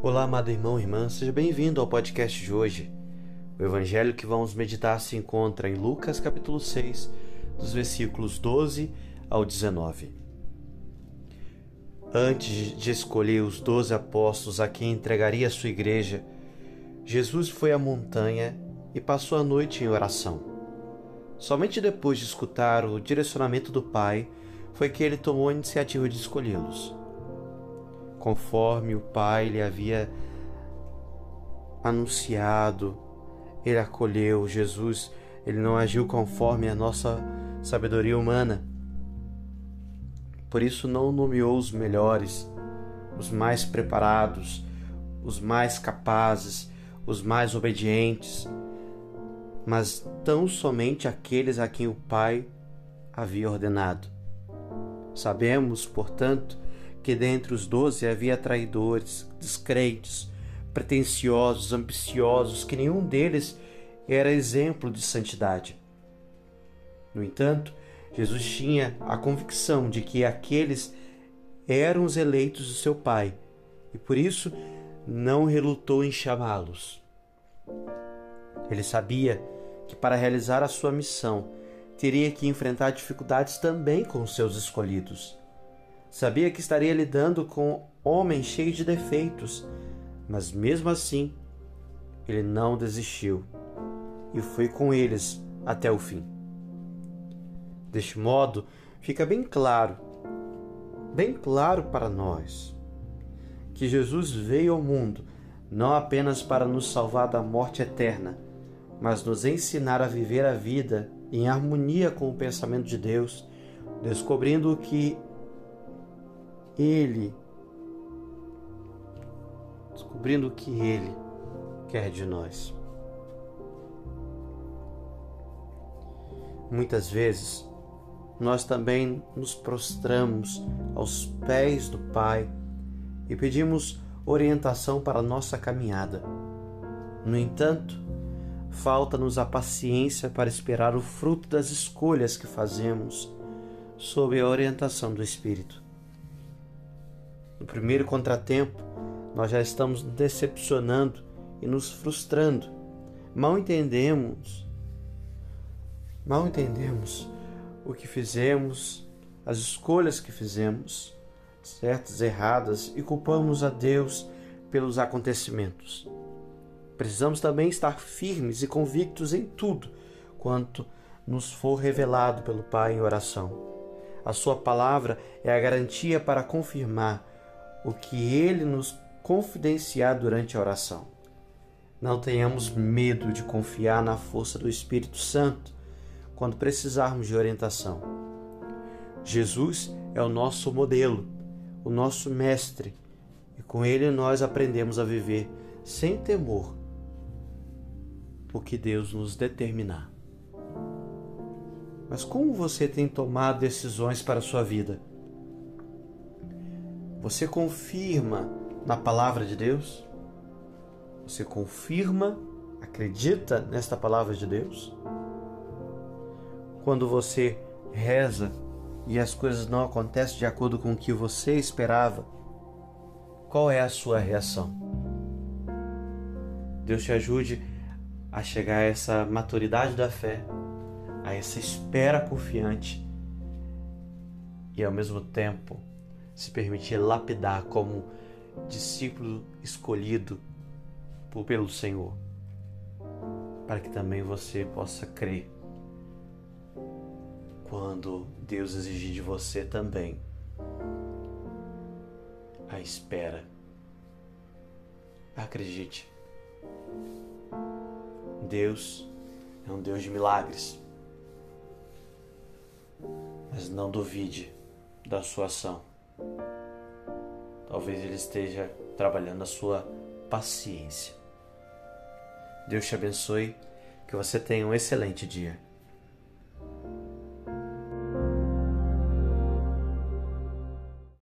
Olá, amado irmão e irmã, seja bem-vindo ao podcast de hoje. O evangelho que vamos meditar se encontra em Lucas capítulo 6, dos versículos 12 ao 19. Antes de escolher os doze apóstolos a quem entregaria a sua igreja, Jesus foi à montanha e passou a noite em oração. Somente depois de escutar o direcionamento do Pai foi que ele tomou a iniciativa de escolhê-los conforme o Pai lhe havia anunciado, ele acolheu Jesus, ele não agiu conforme a nossa sabedoria humana. Por isso não nomeou os melhores, os mais preparados, os mais capazes, os mais obedientes, mas tão somente aqueles a quem o Pai havia ordenado. Sabemos, portanto, que dentre os doze havia traidores, descrentes, pretensiosos, ambiciosos, que nenhum deles era exemplo de santidade. No entanto, Jesus tinha a convicção de que aqueles eram os eleitos do seu Pai e por isso não relutou em chamá-los. Ele sabia que para realizar a sua missão teria que enfrentar dificuldades também com seus escolhidos. Sabia que estaria lidando com homens cheios de defeitos, mas mesmo assim, ele não desistiu e foi com eles até o fim. Deste modo, fica bem claro, bem claro para nós, que Jesus veio ao mundo não apenas para nos salvar da morte eterna, mas nos ensinar a viver a vida em harmonia com o pensamento de Deus, descobrindo que ele, descobrindo o que Ele quer de nós. Muitas vezes, nós também nos prostramos aos pés do Pai e pedimos orientação para a nossa caminhada. No entanto, falta-nos a paciência para esperar o fruto das escolhas que fazemos sob a orientação do Espírito. No primeiro contratempo, nós já estamos decepcionando e nos frustrando. Mal entendemos, mal entendemos o que fizemos, as escolhas que fizemos, certas, erradas, e culpamos a Deus pelos acontecimentos. Precisamos também estar firmes e convictos em tudo quanto nos for revelado pelo Pai em oração. A Sua palavra é a garantia para confirmar o que ele nos confidenciar durante a oração. Não tenhamos medo de confiar na força do Espírito Santo quando precisarmos de orientação. Jesus é o nosso modelo, o nosso mestre, e com ele nós aprendemos a viver sem temor o que Deus nos determinar. Mas como você tem tomado decisões para a sua vida? Você confirma na palavra de Deus? Você confirma, acredita nesta palavra de Deus? Quando você reza e as coisas não acontecem de acordo com o que você esperava, qual é a sua reação? Deus te ajude a chegar a essa maturidade da fé, a essa espera confiante e ao mesmo tempo se permitir lapidar como discípulo escolhido pelo Senhor, para que também você possa crer quando Deus exigir de você também a espera. Acredite, Deus é um Deus de milagres, mas não duvide da sua ação. Talvez ele esteja trabalhando a sua paciência. Deus te abençoe, que você tenha um excelente dia.